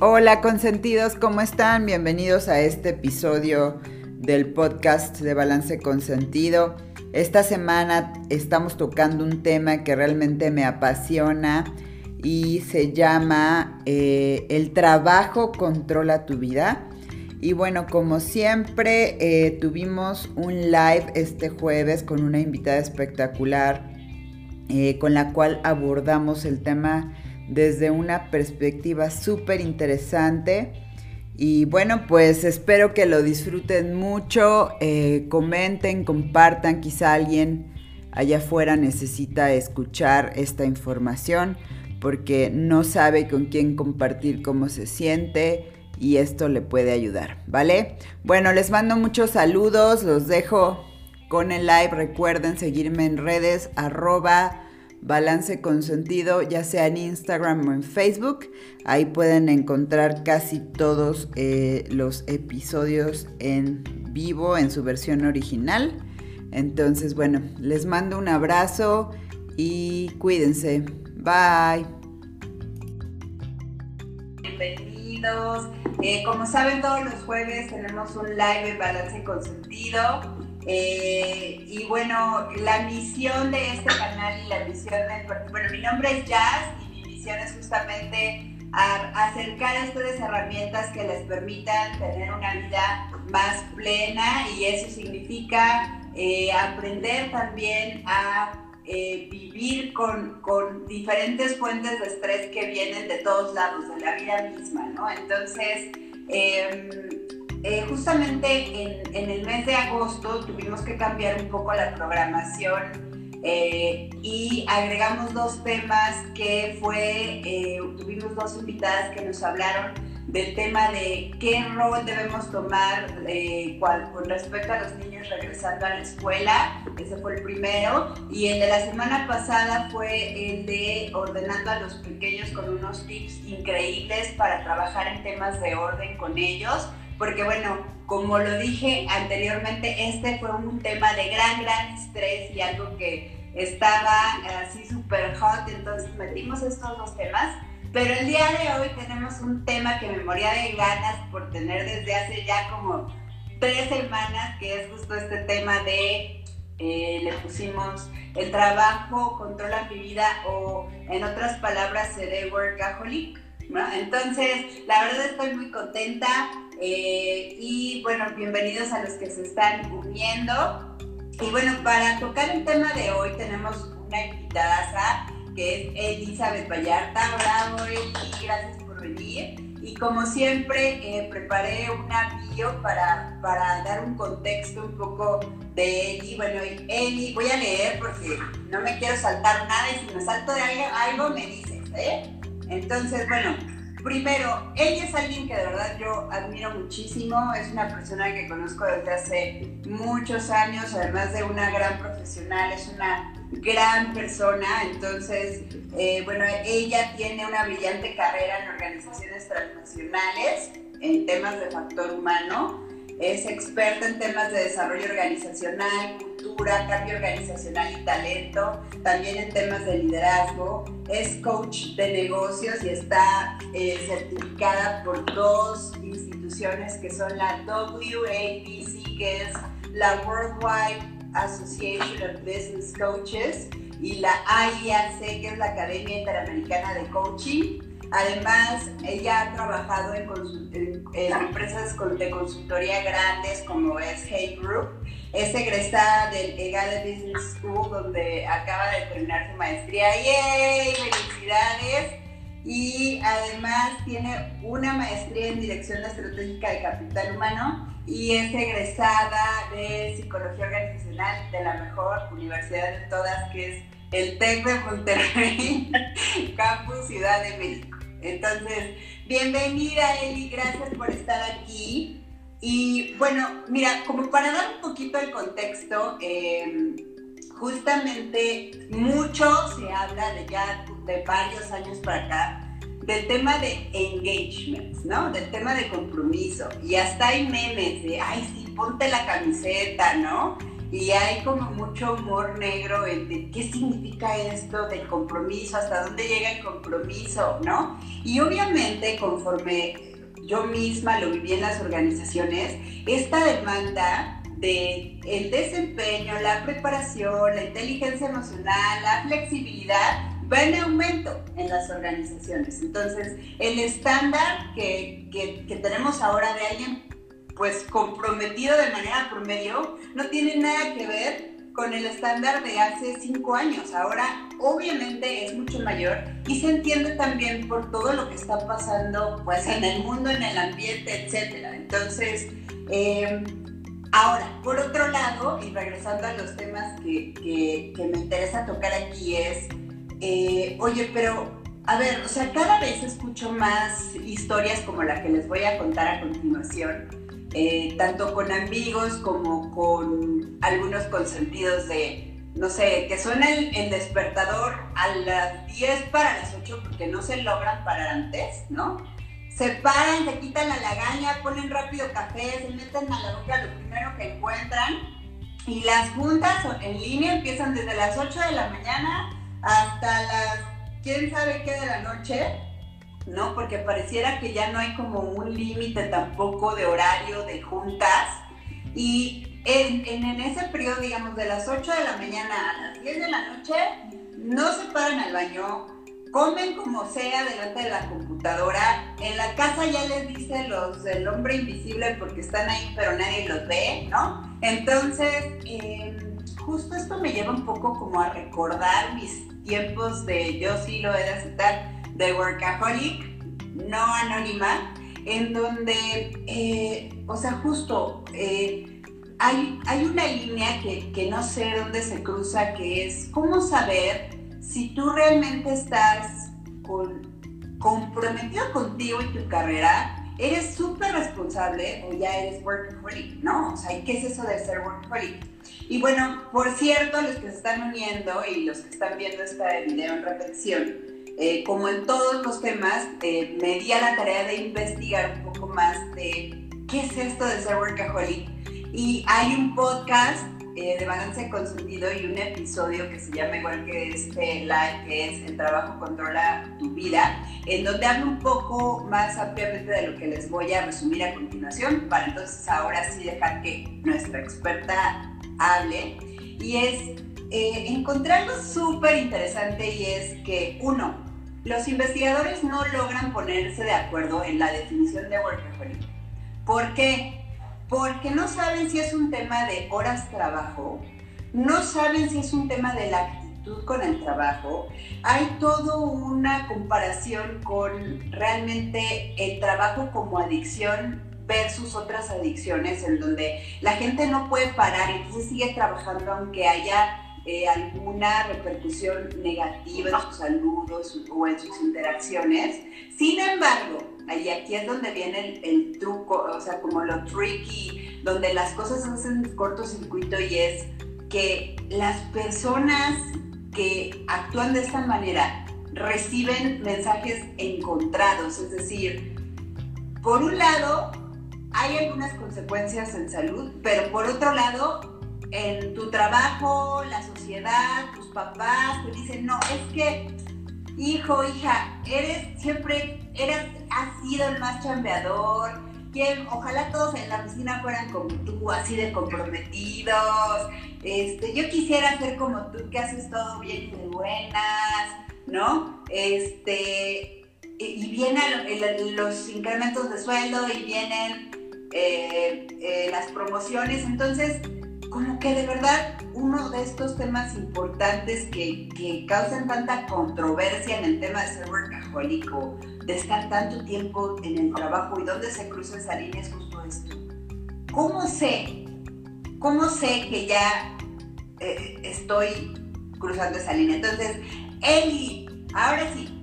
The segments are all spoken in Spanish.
Hola consentidos, ¿cómo están? Bienvenidos a este episodio del podcast de Balance Consentido. Esta semana estamos tocando un tema que realmente me apasiona y se llama eh, El trabajo controla tu vida. Y bueno, como siempre, eh, tuvimos un live este jueves con una invitada espectacular eh, con la cual abordamos el tema desde una perspectiva súper interesante. Y bueno, pues espero que lo disfruten mucho, eh, comenten, compartan, quizá alguien allá afuera necesita escuchar esta información porque no sabe con quién compartir cómo se siente y esto le puede ayudar, ¿vale? Bueno, les mando muchos saludos, los dejo con el live, recuerden seguirme en redes arroba Balance con Sentido, ya sea en Instagram o en Facebook. Ahí pueden encontrar casi todos eh, los episodios en vivo, en su versión original. Entonces, bueno, les mando un abrazo y cuídense. Bye. Bienvenidos. Eh, como saben, todos los jueves tenemos un live en Balance con Sentido. Eh, y bueno, la misión de este canal y la misión de... Bueno, mi nombre es Jazz y mi misión es justamente acercar a ustedes herramientas que les permitan tener una vida más plena y eso significa eh, aprender también a eh, vivir con, con, diferentes fuentes de estrés que vienen de todos lados, de la vida misma, ¿no? Entonces, em, eh, justamente en, el mes de agosto tuvimos que cambiar un poco la programación eh, y agregamos dos temas que fue, eh, tuvimos dos invitadas que nos hablaron del tema de qué rol debemos tomar con respecto a los niños regresando a la escuela, ese fue el primero, y el de la semana pasada fue el de ordenando a los pequeños con unos tips increíbles para trabajar en temas de orden con ellos porque bueno, como lo dije anteriormente, este fue un tema de gran, gran estrés y algo que estaba así súper hot, entonces metimos estos dos temas. Pero el día de hoy tenemos un tema que me moría de ganas por tener desde hace ya como tres semanas, que es justo este tema de, eh, le pusimos el trabajo controla mi vida o en otras palabras, seré workaholic. ¿no? Entonces, la verdad estoy muy contenta eh, y bueno, bienvenidos a los que se están uniendo. Y bueno, para tocar el tema de hoy tenemos una invitada que es Elizabeth Vallarta. Bravo, Eli, gracias por venir. Y como siempre, eh, preparé una bio para, para dar un contexto un poco de Eli. Bueno, Eli, voy a leer porque no me quiero saltar nada y si me salto de algo, algo me dices, ¿eh? Entonces, bueno, Primero, ella es alguien que de verdad yo admiro muchísimo, es una persona que conozco desde hace muchos años, además de una gran profesional, es una gran persona, entonces, eh, bueno, ella tiene una brillante carrera en organizaciones transnacionales en temas de factor humano, es experta en temas de desarrollo organizacional, cultura, cambio organizacional y talento, también en temas de liderazgo, es coach de negocios y está eh, certificada por dos instituciones que son la WABC, que es la Worldwide Association of Business Coaches, y la AIAC, que es la Academia Interamericana de Coaching. Además, ella ha trabajado en, empresas de consultoría grandes como es Hey Group. Es egresada del EGADE Business School, donde acaba de terminar su maestría. ¡Yay! ¡Felicidades! Y además tiene una maestría en Dirección Estratégica de Capital Humano y es egresada de Psicología Organizacional de la mejor universidad de todas, que es el TEC de Monterrey, Campus Ciudad de México. Entonces, bienvenida Eli, gracias por estar aquí. Y bueno, mira, como para dar un poquito el contexto, em, justamente mucho se habla de ya de varios años para acá del tema de engagement, ¿no? Del tema de compromiso. Y hasta hay memes de, ay, sí, ponte la camiseta, ¿no? Y hay como mucho humor negro en de qué significa esto del compromiso, hasta dónde llega el compromiso, ¿no? Y obviamente conforme yo misma lo viví en las organizaciones, esta demanda de el desempeño, la preparación, la inteligencia emocional, la flexibilidad, va en aumento en las organizaciones. Entonces, el estándar que, que, que tenemos ahora de alguien pues comprometido de manera promedio no tiene nada que ver con el estándar de hace cinco años. Ahora obviamente es mucho mayor y se entiende también por todo lo que está pasando pues en el mundo, en el ambiente, etcétera. Entonces, em, ahora, por otro lado, y regresando a los temas que, que, me interesa tocar aquí es, eh, oye, pero a ver, o sea, cada vez escucho más historias como la que les voy a contar a continuación eh, tanto con amigos como con algunos consentidos de, no sé, que suena el, despertador a las 10 para las 8 porque no se logran parar antes, ¿no? Se paran, se quitan la lagaña, ponen rápido café, se meten a la boca lo primero que encuentran y las juntas en línea empiezan desde las 8 de la mañana hasta las quién sabe qué de la noche ¿no? Porque pareciera que ya no hay como un límite tampoco de horario de juntas. Y en, en, ese periodo, digamos, de las 8 de la mañana a las 10 de la noche, no se paran al baño, comen como sea delante de la computadora. En la casa ya les dice los del hombre invisible porque están ahí, pero nadie los ve, ¿no? Entonces, em, justo esto me lleva un poco como a recordar mis tiempos de yo sí lo he de aceptar de Workaholic, no anónima, en donde, eh, o sea, justo eh, hay, hay, una línea que, que, no sé dónde se cruza, que es cómo saber si tú realmente estás con, comprometido contigo y tu carrera, eres súper responsable o ya eres workaholic, ¿no? O sea, ¿qué es eso de ser workaholic? Y bueno, por cierto, los que se están uniendo y los que están viendo este video en repetición, eh, como en todos los temas, eh, me di a la tarea de investigar un poco más de qué es esto de ser workaholic. Y hay un podcast eh, de balance consentido y un episodio que se llama igual que este live, que es El trabajo controla tu vida, en donde hablo un poco más ampliamente de lo que les voy a resumir a continuación, para entonces ahora sí dejar que nuestra experta hable. Y es eh, encontré algo súper interesante y es que, uno, los investigadores no logran ponerse de acuerdo en la definición de workaholic. ¿Por qué? Porque no saben si es un tema de horas trabajo, no saben si es un tema de la actitud con el trabajo. Hay toda una comparación con realmente el trabajo como adicción versus otras adicciones en donde la gente no puede parar, entonces sigue trabajando aunque haya eh, alguna repercusión negativa en su salud o, en sus interacciones. Sin embargo, y aquí es donde viene el, truco, o sea, como lo tricky, donde las cosas hacen cortocircuito y es que las personas que actúan de esta manera reciben mensajes encontrados, es decir, por un lado, hay algunas consecuencias en salud, pero por otro lado, en tu trabajo, la sociedad, tus papás te dicen, no, es que, hijo, hija, eres siempre, eres, has sido el más chambeador, que ojalá todos en la oficina fueran como tú, así de comprometidos, este, yo quisiera ser como tú, que haces todo bien y de buenas, ¿no? Este, y vienen los incrementos de sueldo y vienen eh, eh, las promociones, entonces como que de verdad uno de estos temas importantes que, que causan tanta controversia en el tema de ser workaholic o de estar tanto tiempo en el trabajo y dónde se cruza esa línea es justo esto. ¿Cómo sé? ¿Cómo sé que ya eh, estoy cruzando esa línea? Entonces, Eli, ahora sí,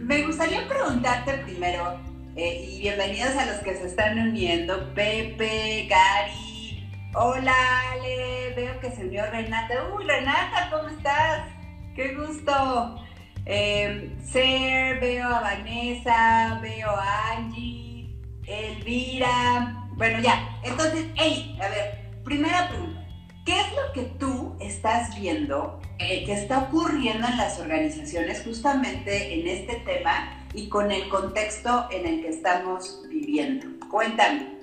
me gustaría preguntarte primero, eh, y bienvenidos a los que se están uniendo, Pepe, Gary, Hola Ale, veo que se unió Renata. Uy, Renata, ¿cómo estás? Qué gusto. Eh, Ser, veo a Vanessa, veo a Angie, Elvira. Bueno, ya. Entonces, hey, a ver, primera pregunta, ¿qué es lo que tú estás viendo eh, que está ocurriendo en las organizaciones justamente en este tema y con el contexto en el que estamos viviendo? Cuéntame.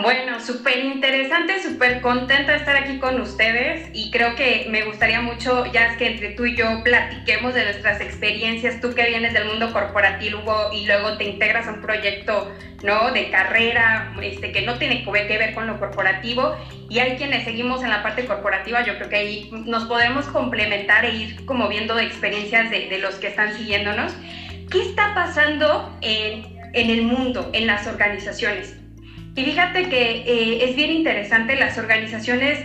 Bueno, súper interesante, súper contenta de estar aquí con ustedes y creo que me gustaría mucho, ya es que entre tú y yo platiquemos de nuestras experiencias, tú que vienes del mundo corporativo y luego te integras a un proyecto ¿no? de carrera este, que no tiene que ver con lo corporativo y hay quienes seguimos en la parte corporativa, yo creo que ahí nos podemos complementar e ir como viendo experiencias de, de los que están siguiendonos. ¿Qué está pasando en, en el mundo, en las organizaciones? Y fíjate que eh, es bien interesante las organizaciones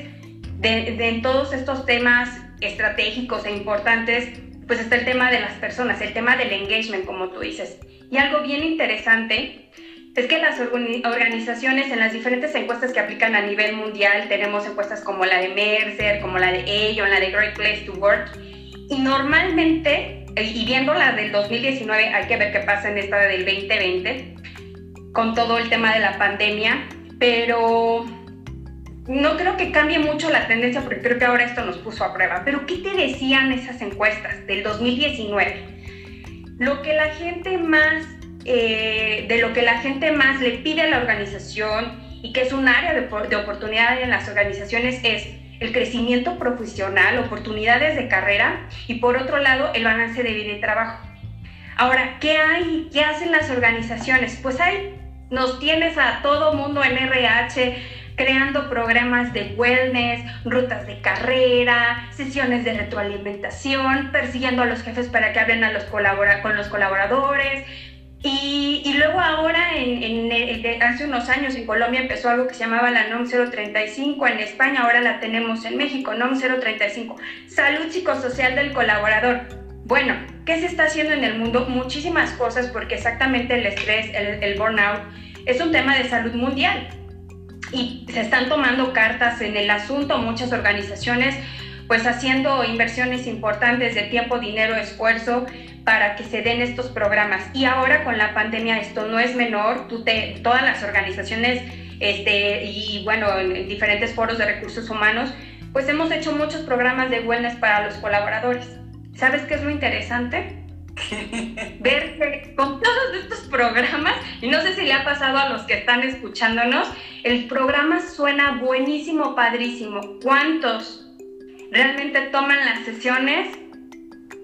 de, en todos estos temas estratégicos e importantes, pues está el tema de las personas, el tema del engagement, como tú dices. Y algo bien interesante es que las organizaciones en las diferentes encuestas que aplican a nivel mundial, tenemos encuestas como la de Mercer, como la de Aon, la de Great Place to Work, y normalmente, y viendo la del 2019, hay que ver qué pasa en esta del 2020, con todo el tema de la pandemia, pero no creo que cambie mucho la tendencia porque creo que ahora esto nos puso a prueba. Pero ¿qué te decían esas encuestas del 2019? Lo que la gente más, eh, de lo que la gente más le pide a la organización y que es un área de, de oportunidad en las organizaciones es el crecimiento profesional, oportunidades de carrera y por otro lado el balance de vida y trabajo. Ahora, ¿qué hay? ¿Qué hacen las organizaciones? Pues hay nos tienes a todo mundo en RH creando programas de wellness, rutas de carrera, sesiones de retroalimentación, persiguiendo a los jefes para que hablen a los con los colaboradores. Y, luego ahora, en, hace unos años en Colombia empezó algo que se llamaba la NOM 035, en España ahora la tenemos en México, NOM 035, Salud Psicosocial del Colaborador. Bueno, ¿qué se está haciendo en el mundo? Muchísimas cosas porque exactamente el estrés, el burnout, es un tema de salud mundial y se están tomando cartas en el asunto muchas organizaciones pues haciendo inversiones importantes de tiempo, dinero, esfuerzo para que se den estos programas. Y ahora con la pandemia esto no es menor, Tú te, todas las organizaciones este, y bueno, en diferentes foros de recursos humanos, pues hemos hecho muchos programas de wellness para los colaboradores. ¿Sabes qué es lo interesante? Ver con todos estos programas, y no sé si le ha pasado a los que están escuchándonos, el programa suena buenísimo, padrísimo. ¿Cuántos realmente toman las sesiones?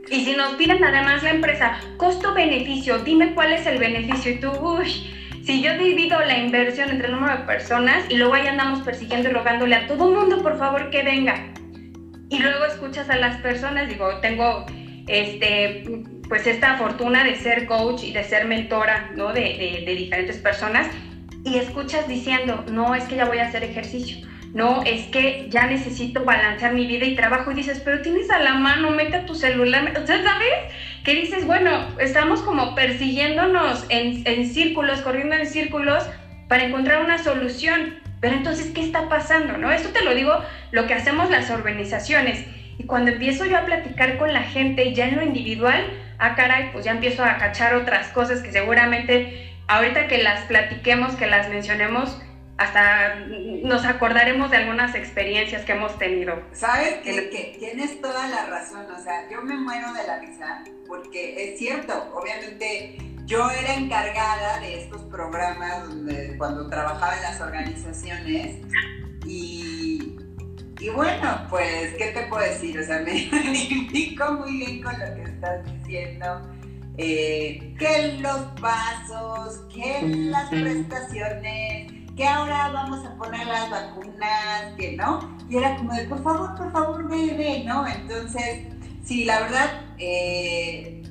Y si nos piden además la empresa, costo-beneficio, dime cuál es el beneficio. Y tú, uy, si yo divido la inversión entre el número de personas y luego ahí andamos persiguiendo y rogándole a todo mundo, por favor, que venga. Y luego escuchas a las personas, digo, tengo este pues esta fortuna de ser coach y de ser mentora, ¿no? De, diferentes personas y escuchas diciendo, no, es que ya voy a hacer ejercicio, no, es que ya necesito balancear mi vida y trabajo y dices, pero tienes a la mano, mete a tu celular, o sea, ¿sabes? Que dices, bueno, estamos como persiguiéndonos en, en círculos, corriendo en círculos para encontrar una solución. Pero entonces, ¿qué está pasando? ¿No? Esto te lo digo, lo que hacemos las organizaciones. Y cuando empiezo yo a platicar con la gente ya en lo individual, ah, caray, pues ya empiezo a cachar otras cosas que seguramente ahorita que las platiquemos, que las mencionemos, hasta nos acordaremos de algunas experiencias que hemos tenido. Sabes que, que, tienes toda la razón, o sea, yo me muero de la risa, porque es cierto, obviamente yo era encargada de estos programas donde, cuando trabajaba en las organizaciones y y bueno, pues, ¿qué te puedo decir? O sea, me identifico muy bien con lo que estás diciendo. Eh, que los pasos, que las prestaciones, que ahora vamos a poner las vacunas, que no. Y era como de, por favor, por favor, ve, ¿no? Entonces, sí, la verdad, eh,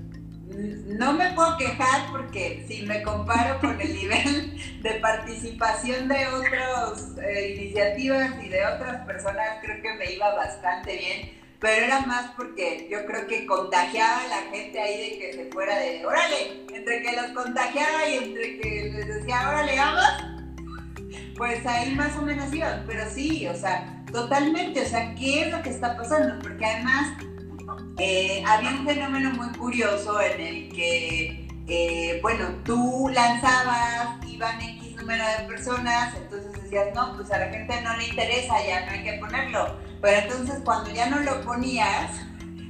no me puedo quejar porque si me comparo con el nivel de participación de otras eh, iniciativas y de otras personas, creo que me iba bastante bien. Pero era más porque yo creo que contagiaba a la gente ahí de que se fuera de, órale, entre que los contagiaba y entre que les decía, órale, vamos, pues ahí más o menos iban. Pero sí, o sea, totalmente, o sea, ¿qué es lo que está pasando? Porque además eh, había un fenómeno muy curioso en el que, eh, bueno, tú lanzabas, iban X número de personas, entonces decías, no, pues a la gente no le interesa, ya no hay que ponerlo. Pero entonces cuando ya no lo ponías,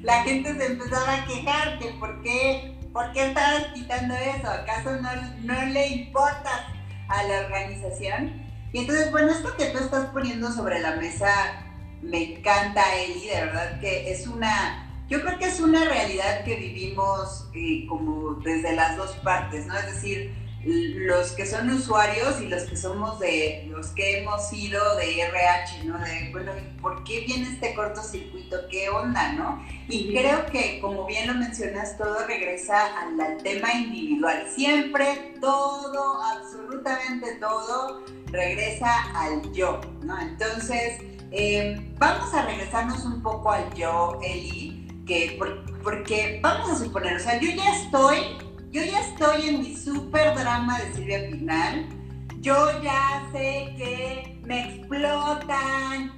la gente se empezaba a quejar que por qué, estabas quitando eso, ¿acaso no, no le importas a la organización? Y entonces, bueno, esto que tú estás poniendo sobre la mesa me encanta, Eli, de verdad que es una yo creo que es una realidad que vivimos eh, como desde las dos partes, ¿no? Es decir, los que son usuarios y los que somos de, los que hemos sido de RH, ¿no? De, bueno, ¿por qué viene este cortocircuito? ¿Qué onda, no? Y creo que, como bien lo mencionas, todo regresa al, tema individual. Siempre todo, absolutamente todo, regresa al yo, ¿no? Entonces, eh, vamos a regresarnos un poco al yo, Eli porque vamos a suponer, o sea, yo ya estoy, yo ya estoy en mi super drama de Silvia Pinal, yo ya sé que me explotan,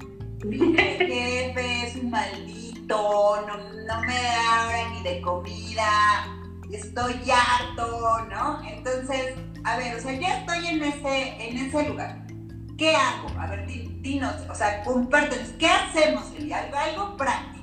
mi jefe es un maldito, no, no me da ni de comida, estoy harto, ¿no? Entonces, a ver, o sea, ya estoy en ese, en ese lugar. ¿Qué hago? A ver, dinos, o sea, compártenos, ¿qué hacemos, Silvia? Algo práctico.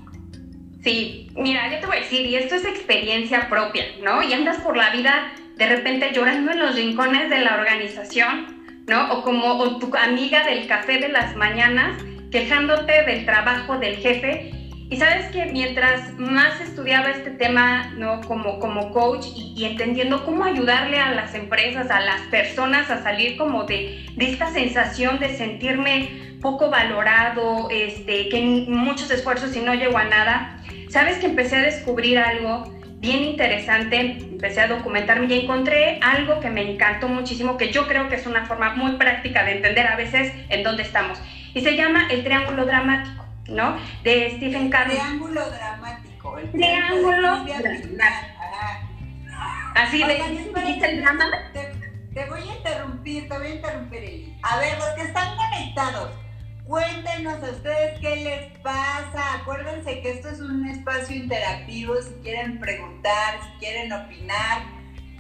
Sí, mira, yo te voy a decir, y esto es experiencia propia, ¿no? Y andas por la vida de repente llorando en los rincones de la organización, ¿no? O como tu amiga del café de las mañanas, quejándote del trabajo del jefe. Y sabes que mientras más estudiaba este tema, ¿no? Como, como coach y, y, entendiendo cómo ayudarle a las empresas, a las personas a salir como de, de esta sensación de sentirme poco valorado, este, que muchos esfuerzos y no llego a nada, Sabes que empecé a descubrir algo bien interesante, empecé a documentarme y encontré algo que me encantó muchísimo, que yo creo que es una forma muy práctica de entender a veces en dónde estamos. Y se llama el triángulo dramático, ¿no? De Stephen Covey. Triángulo dramático. El triángulo dramático. Así de, el drama? Te, te, voy a interrumpir, te voy a interrumpir. A ver, los que están conectados, Cuéntenos a ustedes qué les pasa. Acuérdense que esto es un espacio interactivo. Si quieren preguntar, si quieren opinar,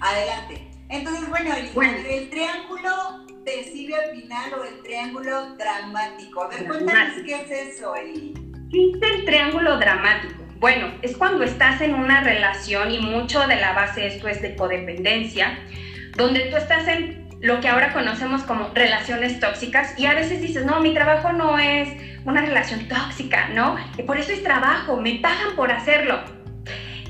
adelante. Entonces, bueno, el, triángulo de Silvia Pinal o el triángulo dramático. A ver, cuéntanos qué es eso, Eli. ¿Qué es el triángulo dramático? Bueno, es cuando estás en una relación y mucho de la base de esto es de codependencia, donde tú estás en lo que ahora conocemos como relaciones tóxicas y a veces dices, no, mi trabajo no es una relación tóxica, ¿no? Y por eso es trabajo, me pagan por hacerlo.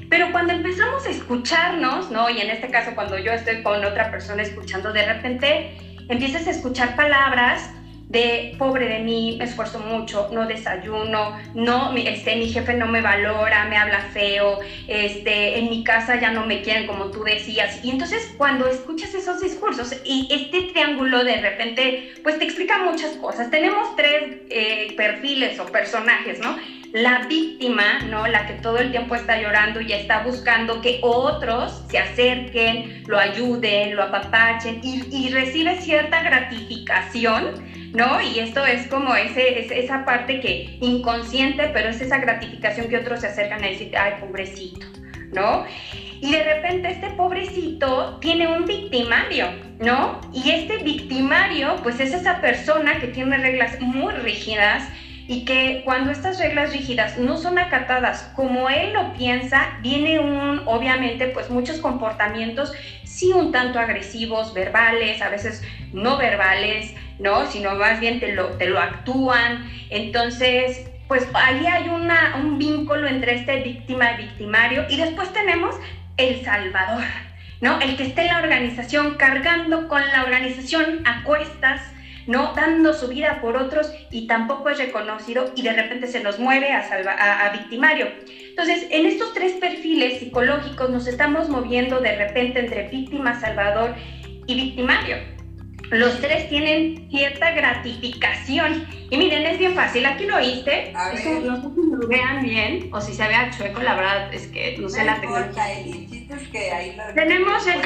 Pero cuando empezamos a escucharnos, ¿no? Y en este caso cuando yo estoy con otra persona escuchando, de repente empiezas a escuchar palabras de pobre de mí, me esfuerzo mucho, no desayuno, no, este, mi jefe no me valora, me habla feo, este, en mi casa ya no me quieren como tú decías. Y entonces cuando escuchas esos discursos y este triángulo de repente, pues te explica muchas cosas. Tenemos tres eh, perfiles o personajes, ¿no? La víctima, ¿no? La que todo el tiempo está llorando y está buscando que otros se acerquen, lo ayuden, lo apapachen y, y recibe cierta gratificación ¿no? Y esto es como ese, esa parte que inconsciente, pero es esa gratificación que otros se acercan a decir, ay, pobrecito, ¿no? Y de repente este pobrecito tiene un victimario, ¿no? Y este victimario, pues es esa persona que tiene reglas muy rígidas y que cuando estas reglas rígidas no son acatadas como él lo piensa, viene un, obviamente, pues muchos comportamientos, sí un tanto agresivos, verbales, a veces no verbales, ¿no? Sino más bien te lo, te lo actúan. Entonces, pues ahí hay una, un vínculo entre este víctima y victimario. Y después tenemos el salvador, ¿no? El que está en la organización cargando con la organización a cuestas, ¿no? Dando su vida por otros y tampoco es reconocido y de repente se nos mueve a, a, a victimario. Entonces, en estos tres perfiles psicológicos nos estamos moviendo de repente entre víctima, salvador y victimario los tres tienen cierta gratificación. Y miren, es bien fácil, aquí lo oíste. no sé si lo vean bien o si se vea chueco, la verdad es que no sé la tecnología. Tenemos el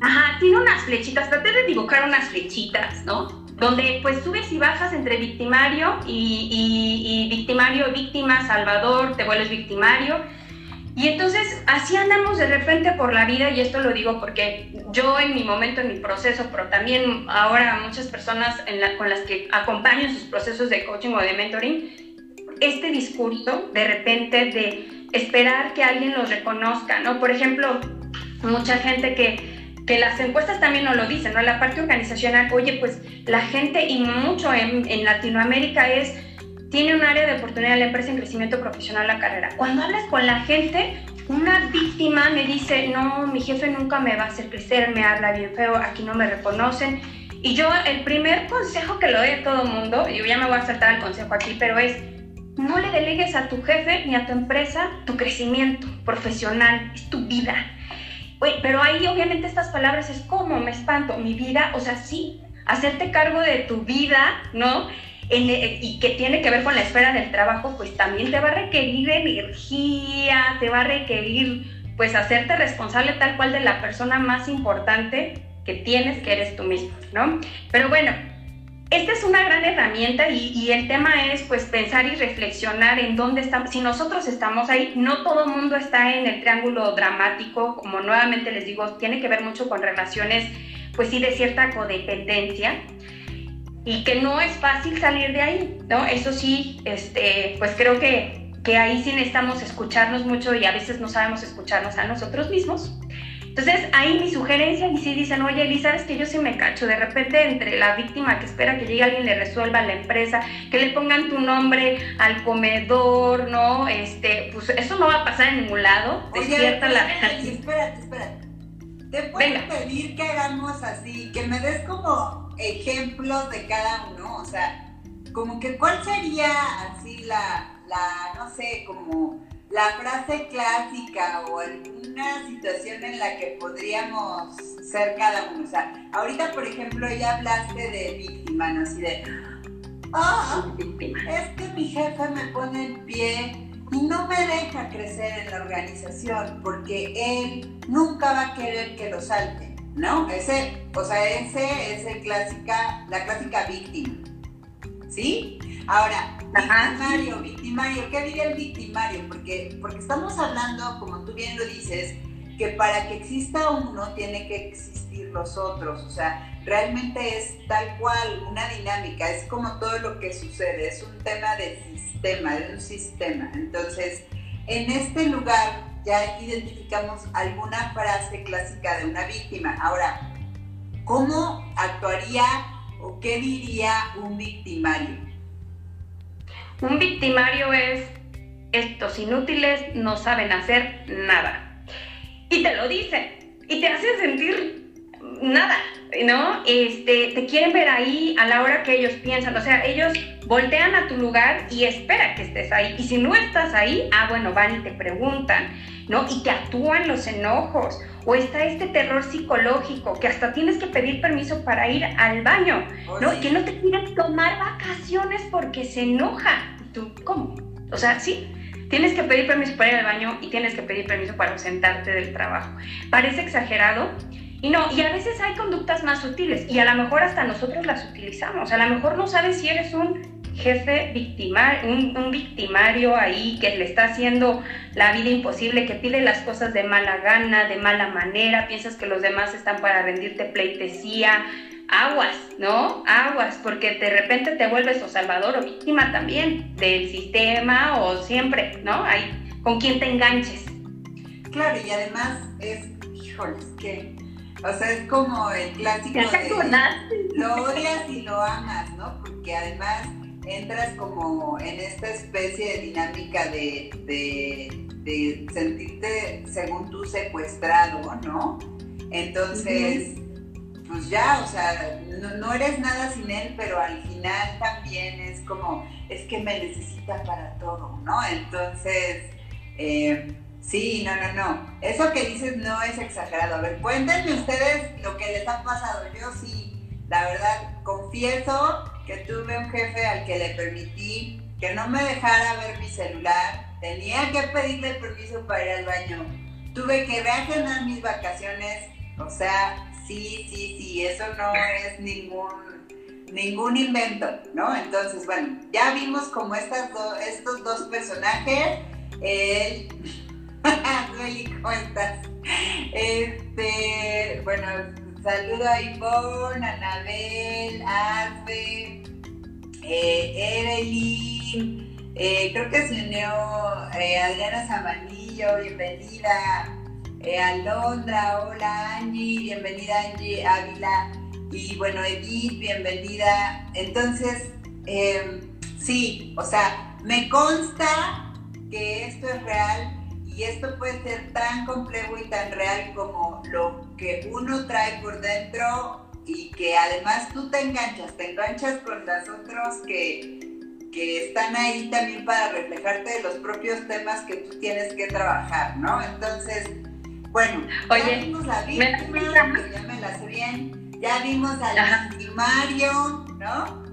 Ajá, tiene unas flechitas, traté de dibujar unas flechitas, ¿no? Donde pues subes y bajas entre victimario y, y victimario, víctima, salvador, te vuelves victimario Y entonces así andamos de repente por la vida y esto lo digo porque yo en mi momento, en mi proceso, pero también ahora muchas personas con las que acompaño en sus procesos de coaching o de mentoring, este discurso de repente de esperar que alguien los reconozca, ¿no? Por ejemplo, mucha gente que, que las encuestas también no lo dicen, ¿no? La parte organizacional, oye, pues la gente y mucho en, Latinoamérica es tiene un área de oportunidad la empresa en crecimiento profesional la carrera. Cuando hablas con la gente, una víctima me dice, no, mi jefe nunca me va a hacer crecer, me habla bien feo, aquí no me reconocen. Y yo el primer consejo que le doy a todo mundo, y yo ya me voy a saltar el consejo aquí, pero es, no le delegues a tu jefe ni a tu empresa tu crecimiento profesional, es tu vida. Pero ahí obviamente estas palabras es como me espanto, mi vida, o sea, sí, hacerte cargo de tu vida, ¿no? Eh, y que tiene que ver con la esfera del trabajo, pues también te va a requerir energía, te va a requerir pues hacerte responsable tal cual de la persona más importante que tienes, que eres tú mismo, ¿no? Pero bueno, esta es una gran herramienta y, el tema es pues pensar y reflexionar en dónde estamos. Si nosotros estamos ahí, no todo el mundo está en el triángulo dramático, como nuevamente les digo, tiene que ver mucho con relaciones pues sí de cierta codependencia y que no es fácil salir de ahí, ¿no? Eso sí, este, pues creo que, que ahí sí necesitamos escucharnos mucho y a veces no sabemos escucharnos a nosotros mismos. Entonces, ahí mi sugerencia, y si dicen, oye, Elisa, sabes que yo sí me cacho, de repente entre la víctima que espera que llegue alguien le resuelva la empresa, que le pongan tu nombre al comedor, ¿no? Este, pues eso no va a pasar en ningún lado. Despierta la... Espérate, espérate. Te puedo pedir que hagamos así, que me des como ejemplos de cada uno, o sea, como que cuál sería así la, la, no sé, como la frase clásica o alguna situación en la que podríamos ser cada uno. O sea, ahorita, por ejemplo, ya hablaste de víctima, ¿no? Así de, ah, es que mi jefe me pone en pie y no me deja crecer en la organización porque él nunca va a querer que lo salte, ¿no? Ese, o sea, ese es el clásica, la clásica víctima, ¿sí? Ahora, victimario, victimario, ¿qué diría el victimario? Porque, porque estamos hablando, como tú bien lo dices, que para que exista uno tiene que existir los otros, o sea, realmente es tal cual una dinámica, es como todo lo que sucede, es un tema de sistema, de un sistema. Entonces, en este lugar ya identificamos alguna frase clásica de una víctima. Ahora, ¿cómo actuaría o qué diría un victimario? Un victimario es estos inútiles no saben hacer nada y te lo dicen y te hacen sentir nada, ¿no? Este, te quieren ver ahí a la hora que ellos piensan, o sea, ellos voltean a tu lugar y esperan que estés ahí. Y si no estás ahí, ah, bueno, van y te preguntan, ¿no? Y te actúan los enojos. O está este terror psicológico que hasta tienes que pedir permiso para ir al baño, ¿no? Y que no te quieren tomar vacaciones porque se enoja. ¿Tú cómo? O sea, sí, Tienes que pedir permiso para ir al baño y tienes que pedir permiso para ausentarte del trabajo. Parece exagerado, y no, y a veces hay conductas más sutiles y a lo mejor hasta nosotros las utilizamos. A lo mejor no sabes si eres un jefe victimario, un, victimario ahí que le está haciendo la vida imposible, que pide las cosas de mala gana, de mala manera, piensas que los demás están para rendirte pleitesía, aguas, ¿no? Aguas, porque de repente te vuelves o salvador o víctima también del sistema o siempre, ¿no? Ahí, con quien te enganches. Claro, y además es, híjoles, que, o sea, es como el clásico de lo odias y lo amas, ¿no? Porque además entras como en esta especie de dinámica de, de, de sentirte, según tú, secuestrado, ¿no? Entonces pues ya, o sea, no, eres nada sin él, pero al final también es como, es que me necesita para todo, ¿no? Entonces, eh, sí, no, no, no. Eso que dices no es exagerado. A ver, cuéntenme ustedes lo que les ha pasado. Yo sí, la verdad, confieso que tuve un jefe al que le permití que no me dejara ver mi celular. Tenía que pedirle permiso para ir al baño. Tuve que reagendar mis vacaciones. O sea, Sí, sí, sí, eso no es ningún, ningún invento, ¿no? Entonces, bueno, ya vimos como estas estos dos personajes, él ¿cómo estás? Este, bueno, saludo a Ivonne, Anabel, Arfe, eh, Evelyn, eh, creo que se unió eh, Adriana Zamanillo, bienvenida. Eh, Alondra, hola Angie, bienvenida Angie Ávila. Y bueno, Edith, bienvenida. Entonces, sí, o sea, me consta que esto es real y esto puede ser tan complejo y tan real como lo que uno trae por dentro y que además tú te enganchas, te enganchas con los otros que, que están ahí también para reflejarte de los propios temas que tú tienes que trabajar, ¿no? Entonces, bueno, Oye, ya vimos la víctima, que ya me la sé bien, ya vimos al victimario, ¿no?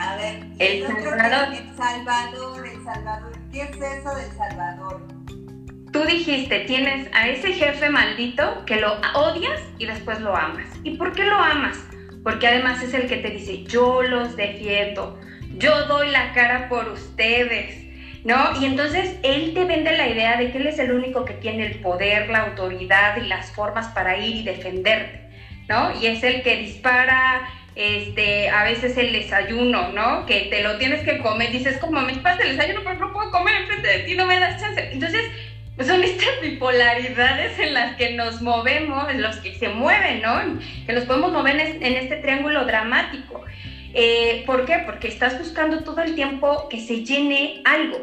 A ver, el, Salvador. el Salvador, el Salvador, ¿qué es eso del Salvador? Tú dijiste, tienes a ese jefe maldito que lo odias y después lo amas. ¿Y por qué lo amas? Porque además es el que te dice, yo los defiendo, yo doy la cara por ustedes, ¿no? Y entonces él te vende la idea de que él es el único que tiene el poder, la autoridad y las formas para ir y defenderte, ¿no? Y es el que dispara, este, a veces el desayuno, ¿no? Que te lo tienes que comer, dices, como me pasa el desayuno, pero no puedo comer enfrente de ti, no me das chance. Entonces, son estas bipolaridades en las que nos movemos, en los que se mueven, ¿no? Que nos podemos mover en este triángulo dramático. Eh, ¿Por qué? Porque estás buscando todo el tiempo que se llene algo,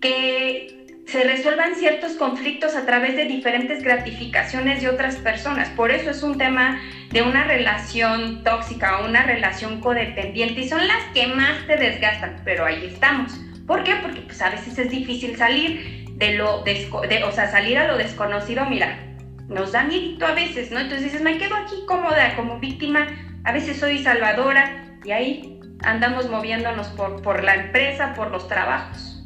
que se resuelvan ciertos conflictos a través de diferentes gratificaciones de otras personas. Por eso es un tema de una relación tóxica o una relación codependiente y son las que más te desgastan, pero ahí estamos. ¿Por qué? Porque pues a veces es difícil salir de lo, de, o sea, salir a lo desconocido, mira, nos da miedo a veces, ¿no? Entonces dices, me quedo aquí cómoda como víctima, a veces soy salvadora, y ahí andamos moviéndonos por, por la empresa, por los trabajos.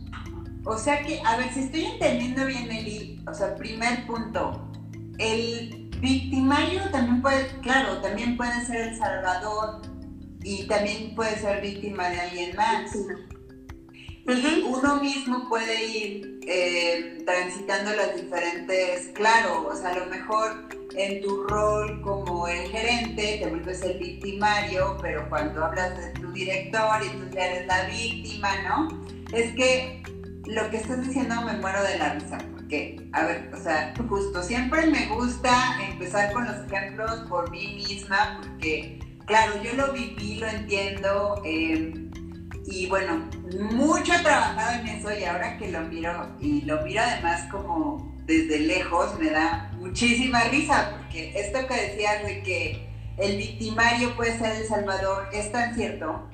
O sea que, a ver, si estoy entendiendo bien, Eli, o sea, primer punto, el victimario también puede, claro, también puede ser el salvador y también puede ser víctima de alguien más. Uno mismo puede ir eh, transitando las diferentes, claro, o sea, a lo mejor en tu rol como el gerente te vuelves el victimario, pero cuando hablas de tu director y tú ya eres la víctima, ¿no? Es que lo que estás diciendo me muero de la risa, porque, a ver, o sea, justo siempre me gusta empezar con los ejemplos por mí misma, porque, claro, yo lo viví, lo entiendo. Eh, y bueno, mucho he trabajado en eso y ahora que lo miro, y lo miro además como desde lejos, me da muchísima risa, porque esto que decías de que el victimario puede ser El Salvador es tan cierto.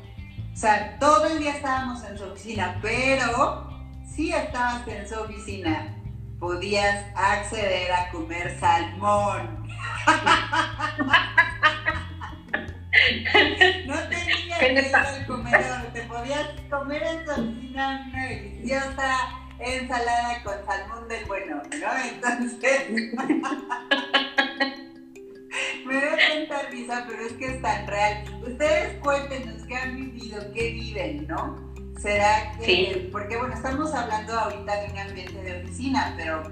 O sea, todo el día estábamos en su oficina, pero si estabas en su oficina, podías acceder a comer salmón. no tenías que ir al comedor, te podías comer en tu oficina una deliciosa ensalada con salmón del bueno, ¿no? Entonces, me da tanta risa, pero es que es tan real. Ustedes cuéntenos qué han vivido, qué viven, ¿no? ¿Será que, sí. porque bueno, estamos hablando ahorita de un ambiente de oficina, pero,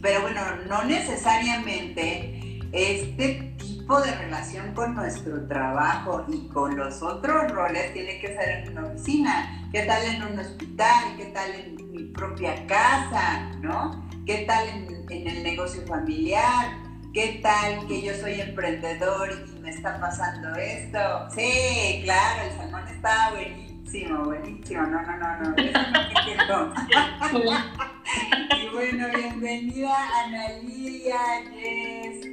pero bueno, no necesariamente este tipo de relación con nuestro trabajo y con los otros roles tiene que ser en una oficina. ¿Qué tal en un hospital? ¿Qué tal en mi propia casa, ¿no? ¿Qué tal en, el negocio familiar? ¿Qué tal que yo soy emprendedor y me está pasando esto? Sí, claro, el salmón está buenísimo, buenísimo. No, no, no, no, eso no Y bueno, bienvenida Ana Lidia, Jess.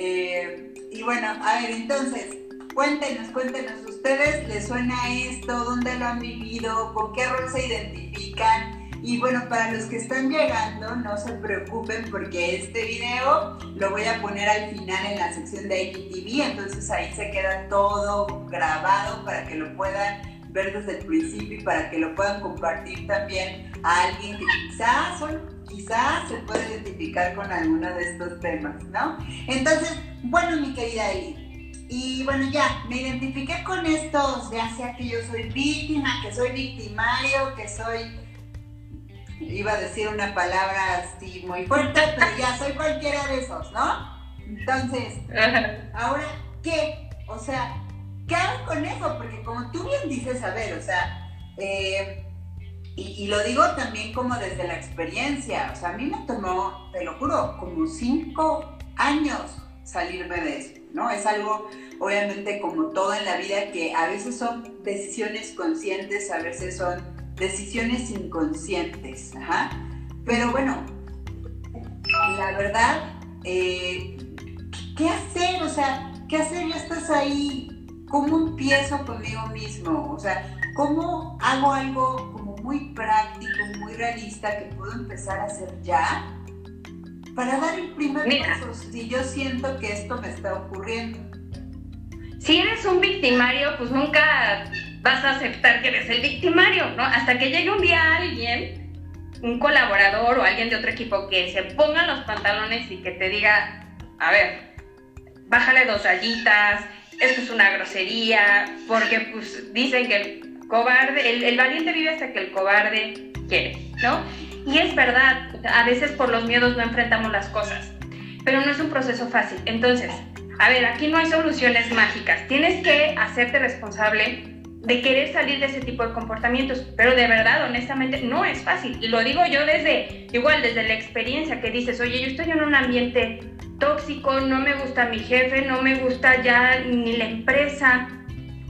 Eh, y bueno, a ver, entonces, cuéntenos, cuéntenos, ¿ustedes les suena esto? ¿Dónde lo han vivido? ¿Con qué rol se identifican? Y bueno, para los que están llegando, no se preocupen porque este video lo voy a poner al final en la sección de IGTV, entonces ahí se queda todo grabado para que lo puedan ver desde el principio y para que lo puedan compartir también a alguien que quizás, quizás se pueda identificar con alguno de estos temas, ¿no? Entonces, bueno, mi querida Eli, y bueno, ya, me identifiqué con estos, ya sea que yo soy víctima, que soy victimario, que soy iba a decir una palabra así muy fuerte, pero ya soy cualquiera de esos, ¿no? Entonces, ahora, ¿qué? O sea, ¿qué hago con eso? Porque como tú bien dices, a ver, o sea, eh, y, lo digo también como desde la experiencia, o sea, a mí me tomó, te lo juro, como cinco años salirme de eso, ¿no? Es algo, obviamente, como todo en la vida, que a veces son decisiones conscientes, a veces son decisiones inconscientes, ajá. Pero bueno, la verdad, eh, ¿qué hacer? O sea, ¿qué hacer? Ya estás ahí, ¿cómo empiezo conmigo mismo? O sea, ¿cómo hago algo muy práctico, muy realista que puedo empezar a hacer ya? Para dar el primer paso, si yo siento que esto me está ocurriendo. Si eres un victimario, pues nunca vas a aceptar que eres el victimario, ¿no? Hasta que llegue un día alguien, un colaborador o alguien de otro equipo que se ponga los pantalones y que te diga, a ver, bájale dos rayitas, esto es una grosería, porque pues dicen que cobarde, el, el valiente vive hasta que el cobarde quiere, ¿no? Y es verdad, a veces por los miedos no enfrentamos las cosas, pero no es un proceso fácil. Entonces, a ver, aquí no hay soluciones mágicas, tienes que hacerte responsable de querer salir de ese tipo de comportamientos, pero de verdad, honestamente, no es fácil. Y lo digo yo desde, igual, desde la experiencia que dices, oye, yo estoy en un ambiente tóxico, no me gusta mi jefe, no me gusta ya ni la empresa,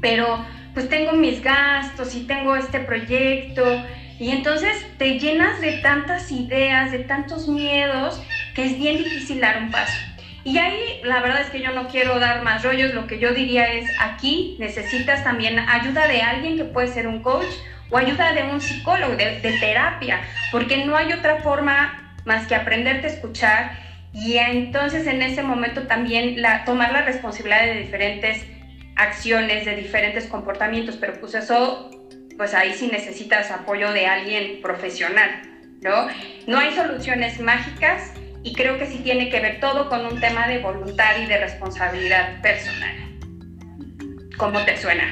pero pues tengo mis gastos y tengo este proyecto. Y entonces te llenas de tantas ideas, de tantos miedos, que es bien difícil dar un paso. Y ahí la verdad es que yo no quiero dar más rollos, lo que yo diría es aquí necesitas también ayuda de alguien que puede ser un coach o ayuda de un psicólogo, de, terapia, porque no hay otra forma más que aprenderte a escuchar y entonces en ese momento también la, tomar la responsabilidad de diferentes acciones, de diferentes comportamientos, pero pues eso, pues ahí sí necesitas apoyo de alguien profesional, ¿no? No hay soluciones mágicas, y creo que sí tiene que ver todo con un tema de voluntad y de responsabilidad personal. ¿Cómo te suena?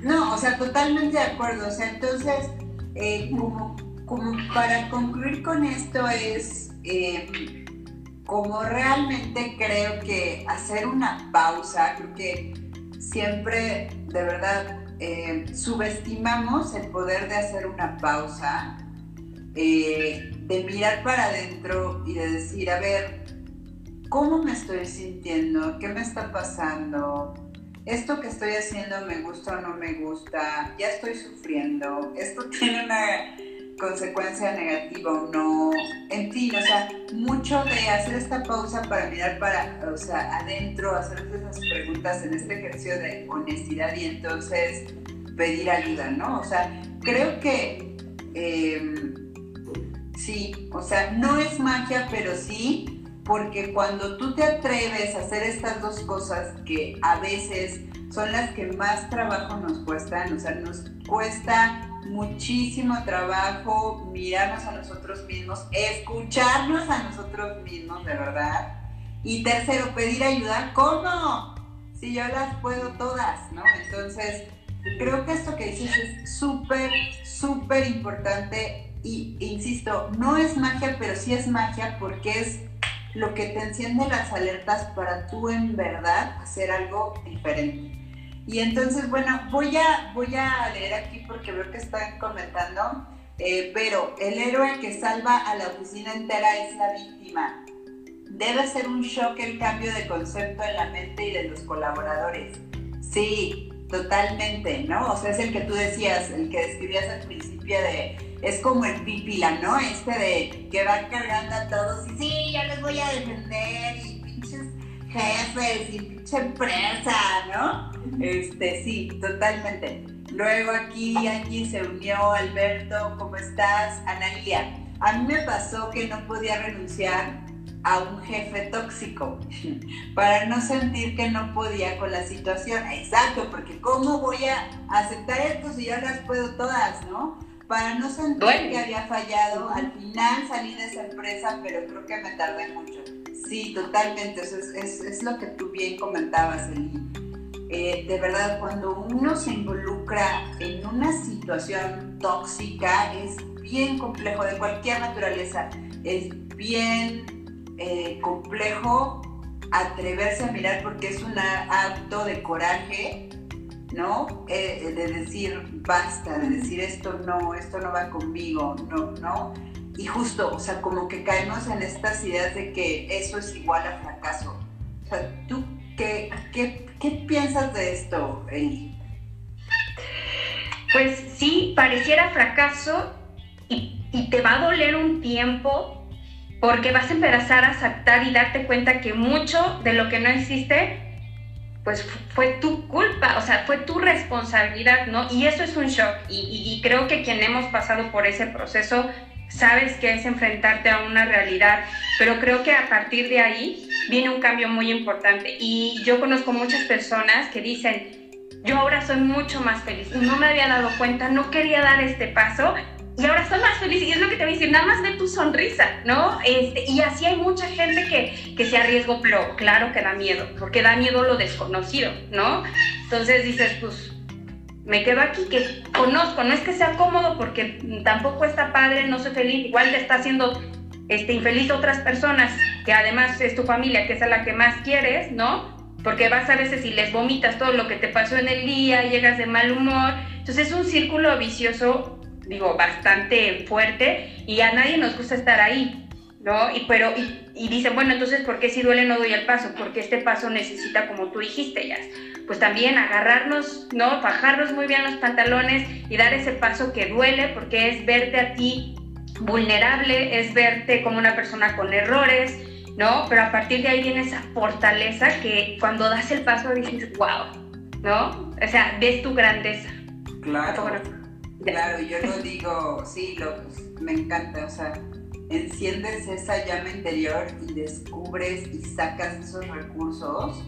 No, o sea, totalmente de acuerdo. O sea, entonces, eh, como, como, para concluir con esto es, eh, como realmente creo que hacer una pausa, creo que siempre, de verdad, eh, subestimamos el poder de hacer una pausa eh, de mirar para adentro y de decir, a ver, ¿cómo me estoy sintiendo? ¿Qué me está pasando? ¿Esto que estoy haciendo me gusta o no me gusta? ¿Ya estoy sufriendo? ¿Esto tiene una consecuencia negativa o no? En fin, o sea, mucho de hacer esta pausa para mirar para, o sea, adentro, hacer esas preguntas en este ejercicio de honestidad y entonces pedir ayuda, ¿no? O sea, creo que... Eh, Sí, o sea, no es magia, pero sí, porque cuando tú te atreves a hacer estas dos cosas que a veces son las que más trabajo nos cuestan, o sea, nos cuesta muchísimo trabajo mirarnos a nosotros mismos, escucharnos a nosotros mismos, de verdad. Y tercero, pedir ayuda. ¿Cómo? Si yo las puedo todas, ¿no? Entonces, creo que esto que dices es súper, súper importante y insisto, no es magia, pero sí es magia porque es lo que te enciende las alertas para tú en verdad hacer algo diferente. Y entonces, bueno, voy a, voy a leer aquí porque veo que están comentando, eh, pero el héroe que salva a la oficina entera es la víctima. Debe ser un shock el cambio de concepto en la mente y de los colaboradores. Sí, totalmente, ¿no? O sea, es el que tú decías, el que describías al principio de es como el pipila, ¿no? Este de que va cargando a todos y sí, yo les voy a defender y jefes y pinche empresa, ¿no? Este, sí, totalmente. Luego aquí, aquí se unió Alberto, ¿cómo estás? Analia, a mí me pasó que no podía renunciar a un jefe tóxico para no sentir que no podía con la situación. Exacto, porque ¿cómo voy a aceptar esto si yo las puedo todas, no? Para no sentir que había fallado. Al final salí de esa empresa, pero creo que me tardé mucho. Sí, totalmente. Eso es, es, lo que tú bien comentabas, Eli. Eh, de verdad, cuando uno se involucra involucra en una situación tóxica es bien complejo, de cualquier naturaleza. Es bien eh, complejo atreverse a mirar porque es un acto de coraje, ¿no? Eh, de decir basta, de decir esto no, esto no va conmigo, no, ¿no? Y justo, o sea, como que caemos en estas ideas de que eso es igual a fracaso. O sea, ¿tú qué, qué, qué piensas de esto, Eli? Pues sí, pareciera fracaso y, y te va a doler un tiempo porque vas a empezar a aceptar y darte cuenta que mucho de lo que no existe pues fue tu culpa, o sea, fue tu responsabilidad, ¿no? Y eso es un shock. Y, creo que quien hemos pasado por ese proceso sabes que es enfrentarte a una realidad, pero creo que a partir de ahí viene un cambio muy importante. Y yo conozco muchas personas que dicen, yo ahora soy mucho más feliz, no me había dado cuenta, no quería dar este paso y ahora soy más feliz. Y es lo que te voy a decir, nada más ve tu sonrisa, ¿no? Este, y así hay mucha gente que, que se arriesgó, pero claro que da miedo, porque da miedo lo desconocido, ¿no? Entonces dices, pues me quedo aquí que conozco, no es que sea cómodo porque tampoco está padre, no soy feliz, igual te está haciendo este, infeliz a otras personas, que además es tu familia, que es a la que más quieres, ¿no? Porque vas a veces y les vomitas todo lo que te pasó en el día, llegas de mal humor, entonces es un círculo vicioso, digo, bastante fuerte y a nadie nos gusta estar ahí, ¿no? Y, pero, y, y dicen, bueno, entonces, ¿por qué si duele no doy el paso? Porque este paso necesita, como tú dijiste, ya pues también agarrarnos, ¿no? Bajarnos muy bien los pantalones y dar ese paso que duele porque es verte a ti vulnerable, es verte como una persona con errores, ¿no? Pero a partir de ahí viene esa fortaleza que cuando das el paso dices, wow, ¿no? O sea, ves tu grandeza. Claro. Claro, yo lo digo, sí, lo, me encanta, o sea, enciendes esa llama interior y descubres y sacas esos recursos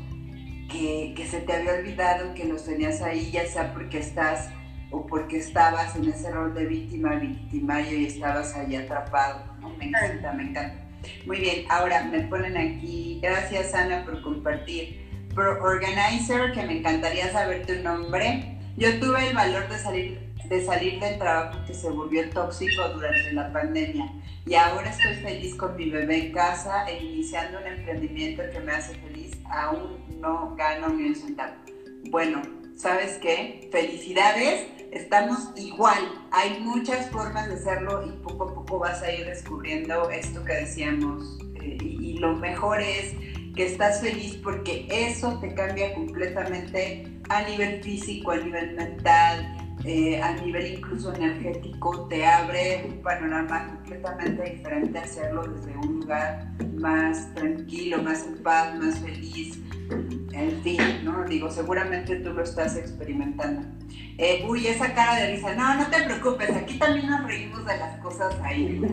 que, se te había olvidado que los tenías ahí, ya sea porque estás o porque estabas en ese rol de víctima, victimario y estabas ahí atrapado. Me encanta, me encanta. Muy bien, ahora me ponen aquí, gracias Ana por compartir. Pro Organizer, que me encantaría saber tu nombre. Yo tuve el valor de salir, de salir del trabajo que se volvió tóxico durante la pandemia y ahora estoy feliz con mi bebé en casa e iniciando un emprendimiento que me hace feliz aún no gano ni un centavo. Bueno, ¿sabes qué? Felicidades, estamos igual. Hay muchas formas de hacerlo y poco a poco vas a ir descubriendo esto que decíamos. Eh, y, y lo mejor es que estás feliz porque eso te cambia completamente a nivel físico, a nivel mental, eh, a nivel incluso energético, te abre un panorama completamente diferente hacerlo desde un lugar más tranquilo, más en paz, más feliz, en fin, ¿no? Digo, seguramente tú lo estás experimentando. Eh, uy, esa cara de risa, no, no te preocupes, aquí también nos reímos de las cosas ahí.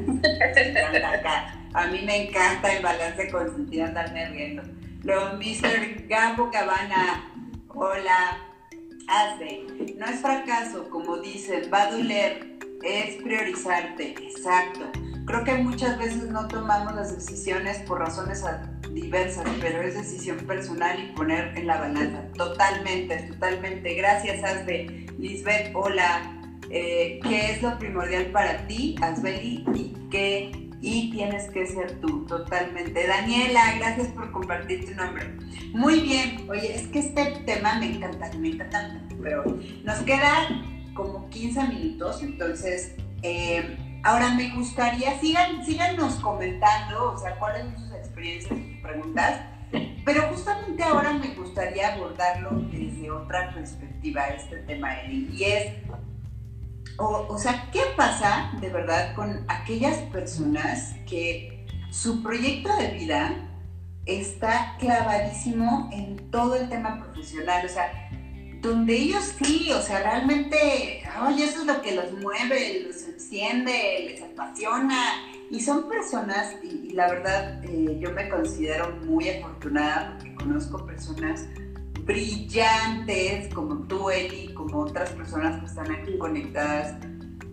A mí me encanta el balance consentido andarme riendo. Luego, Mr. Gabo Cabana, hola, hazte. No es fracaso, como dicen, va a doler, es priorizarte, exacto. Creo que muchas veces no tomamos las decisiones por razones diversas, pero es decisión personal y poner en la balanza. Totalmente, totalmente. Gracias, Asbe. Lisbeth, hola. Eh, ¿Qué es lo primordial para ti, Asbeli? ¿Y qué y tienes que ser tú totalmente. Daniela, gracias por compartir tu nombre. Muy bien, oye, es que este tema me encanta, me encanta, pero nos quedan como 15 minutos, entonces eh, ahora me gustaría, sigan, síganos comentando, o sea, cuáles son sus experiencias, sus preguntas, pero justamente ahora me gustaría abordarlo desde otra perspectiva, este tema, Eli, y es o, sea, ¿qué pasa de verdad con aquellas personas que su proyecto de vida está clavadísimo en todo el tema profesional? O sea, donde ellos sí, o sea, realmente, oye, eso es lo que los mueve, los enciende, les apasiona. Y son personas, y, la verdad, eh, yo me considero muy afortunada porque conozco personas brillantes, como tú, Eli, como otras personas que están aquí conectadas,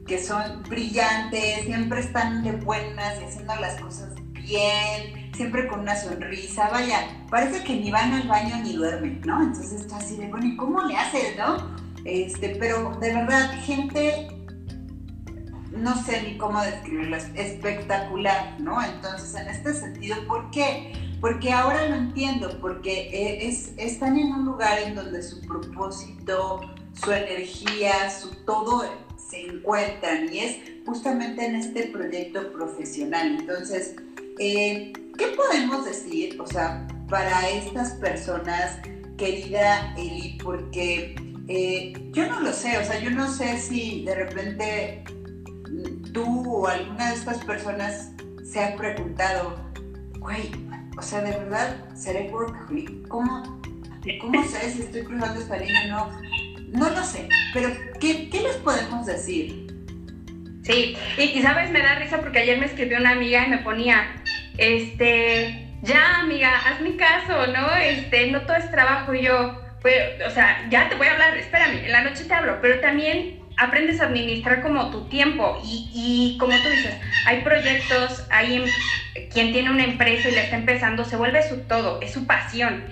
que son brillantes, siempre están de buenas y haciendo las cosas bien, siempre con una sonrisa, vaya, parece que ni van al baño ni duermen, ¿no? Entonces está así de, bueno, ¿y cómo le haces, no? Este, pero de verdad, gente, no sé ni cómo describirlo, es espectacular, ¿no? Entonces, en este sentido, ¿por qué? Porque ahora lo entiendo, porque e, es, están en un lugar en donde su propósito, su energía, su todo se encuentran y es justamente en este proyecto profesional. Entonces, eh, ¿qué podemos decir, o sea, para estas personas, querida Eli? Porque eh, yo no lo sé, o sea, yo no sé si de repente tú o alguna de estas personas se ha preguntado, güey, o sea, de verdad, ¿seré workaholic? ¿Cómo, ¿Cómo sé si estoy cruzando esta línea o no? No lo sé, pero ¿qué, ¿qué les podemos decir? Sí, y, sabes, me da risa porque ayer me escribió una amiga y me ponía, este, ya amiga, haz mi caso, ¿no? Este, no todo es trabajo y yo, pues, o sea, ya te voy a hablar, espérame, en la noche te hablo, pero también aprendes a administrar como tu tiempo y, y, como tú dices, hay proyectos, hay quien tiene una empresa y le está empezando, se vuelve su todo, es su pasión.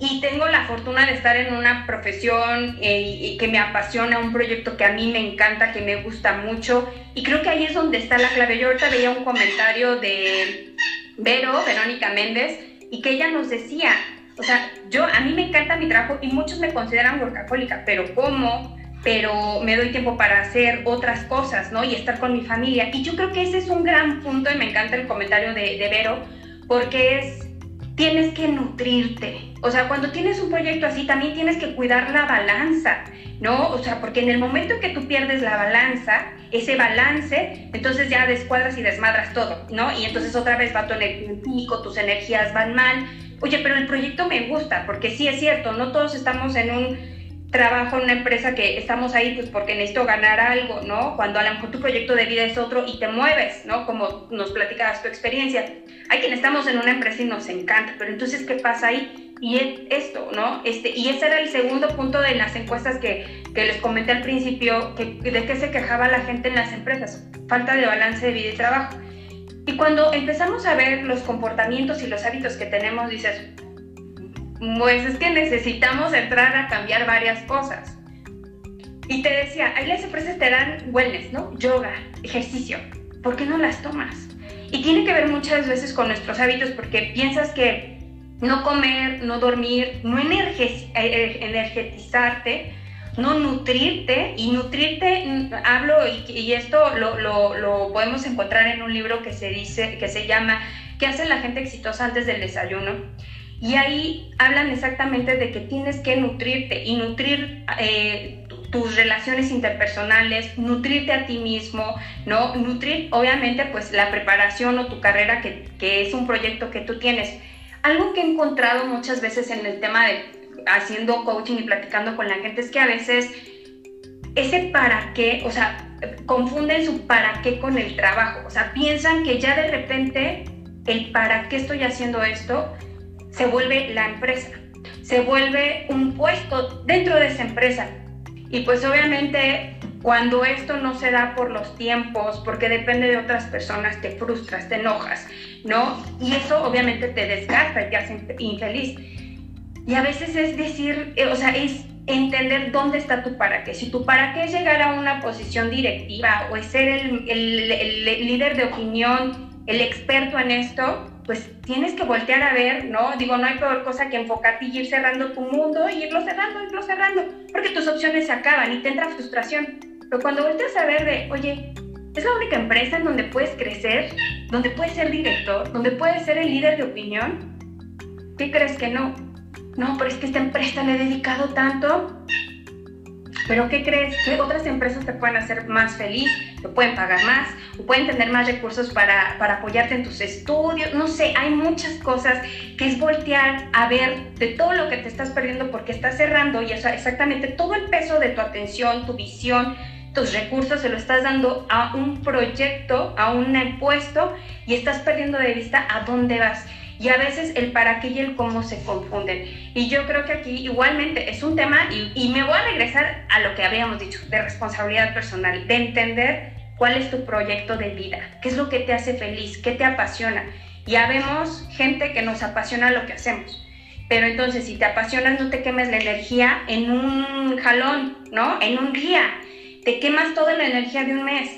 Y tengo la fortuna de estar en una profesión eh, que me apasiona, un proyecto que a mí me encanta, que me gusta mucho. Y creo que ahí es donde está la clave. Yo ahorita veía un comentario de Vero, Verónica Méndez, y que ella nos decía, o sea, yo, a mí me encanta mi trabajo y muchos me consideran workahólica, pero ¿cómo? Pero me doy tiempo para hacer otras cosas, ¿no? Y estar con mi familia. Y yo creo que ese es un gran punto y me encanta el comentario de, de Vero, porque es, tienes que nutrirte. O sea, cuando tienes un proyecto así, también tienes que cuidar la balanza, ¿no? O sea, porque en el momento en que tú pierdes la balanza, ese balance, entonces ya descuadras y desmadras todo, ¿no? Y entonces otra vez va tu pico, tus energías van mal. Oye, pero el proyecto me gusta, porque sí es cierto, no todos estamos en un trabajo en una empresa que estamos ahí pues porque necesito ganar algo, ¿no? Cuando a lo mejor tu proyecto de vida es otro y te mueves, ¿no? Como nos platicabas tu experiencia. Hay quien estamos en una empresa y nos encanta, pero entonces, ¿qué pasa ahí? Y esto, ¿no? Este, y ese era el segundo punto de las encuestas que, que les comenté al principio, que, de qué se quejaba la gente en las empresas, falta de balance de vida y trabajo. Y cuando empezamos a ver los comportamientos y los hábitos que tenemos, dices, pues es que necesitamos entrar a cambiar varias cosas. Y te decía, ahí las empresas te dan wellness, ¿no? Yoga, ejercicio. ¿Por qué no las tomas? Y tiene que ver muchas veces con nuestros hábitos porque piensas que no comer, no dormir, no eh, eh, energetizarte, no nutrirte. Y nutrirte, hablo, y, esto lo, lo, lo podemos encontrar en un libro que se dice, que se llama ¿Qué hace la gente exitosa antes del desayuno? Y ahí hablan exactamente de que tienes que nutrirte y nutrir eh, tus relaciones interpersonales, nutrirte a ti mismo, ¿no? Nutrir, obviamente, pues la preparación o tu carrera, que, que es un proyecto que tú tienes. Algo que he encontrado muchas veces en el tema de haciendo coaching y platicando con la gente es que a veces ese para qué, o sea, confunden su para qué con el trabajo. O sea, piensan que ya de repente el para qué estoy haciendo esto se vuelve la empresa, se vuelve un puesto dentro de esa empresa. Y pues obviamente cuando esto no se da por los tiempos, porque depende de otras personas, te frustras, te enojas, ¿no? Y eso obviamente te desgasta y te hace infeliz. Y a veces es decir, eh, o sea, es entender dónde está tu para qué. Si tu para qué es llegar a una posición directiva o es ser el, líder de opinión, el experto en esto, pues tienes que voltear a ver, ¿no? Digo, no hay peor cosa que enfocarte y ir cerrando tu mundo y irlo cerrando, irlo cerrando, porque tus opciones se acaban y te entra frustración. Pero cuando volteas a ver de, oye, es la única empresa en donde puedes crecer, donde puedes ser director, donde puedes ser el líder de opinión, ¿qué crees que no? No, pero es que esta empresa le he dedicado tanto, pero ¿qué crees? Que otras empresas te pueden hacer más feliz, te pueden pagar más, o pueden tener más recursos para, para apoyarte en tus estudios. No sé, hay muchas cosas que es voltear a ver de todo lo que te estás perdiendo porque estás cerrando y eso exactamente todo el peso de tu atención, tu visión, tus recursos se lo estás dando a un proyecto, a un puesto y estás perdiendo de vista a dónde vas y a veces el para qué y el cómo se confunden. Y yo creo que aquí igualmente es un tema, y, me voy a regresar a lo que habíamos dicho, de responsabilidad personal, de entender cuál es tu proyecto de vida, qué es lo que te hace feliz, qué te apasiona. Ya vemos gente que nos apasiona lo que hacemos. Pero entonces, si te apasionas, no te quemes la energía en un jalón, ¿no? En un día. Te quemas toda la energía de un mes.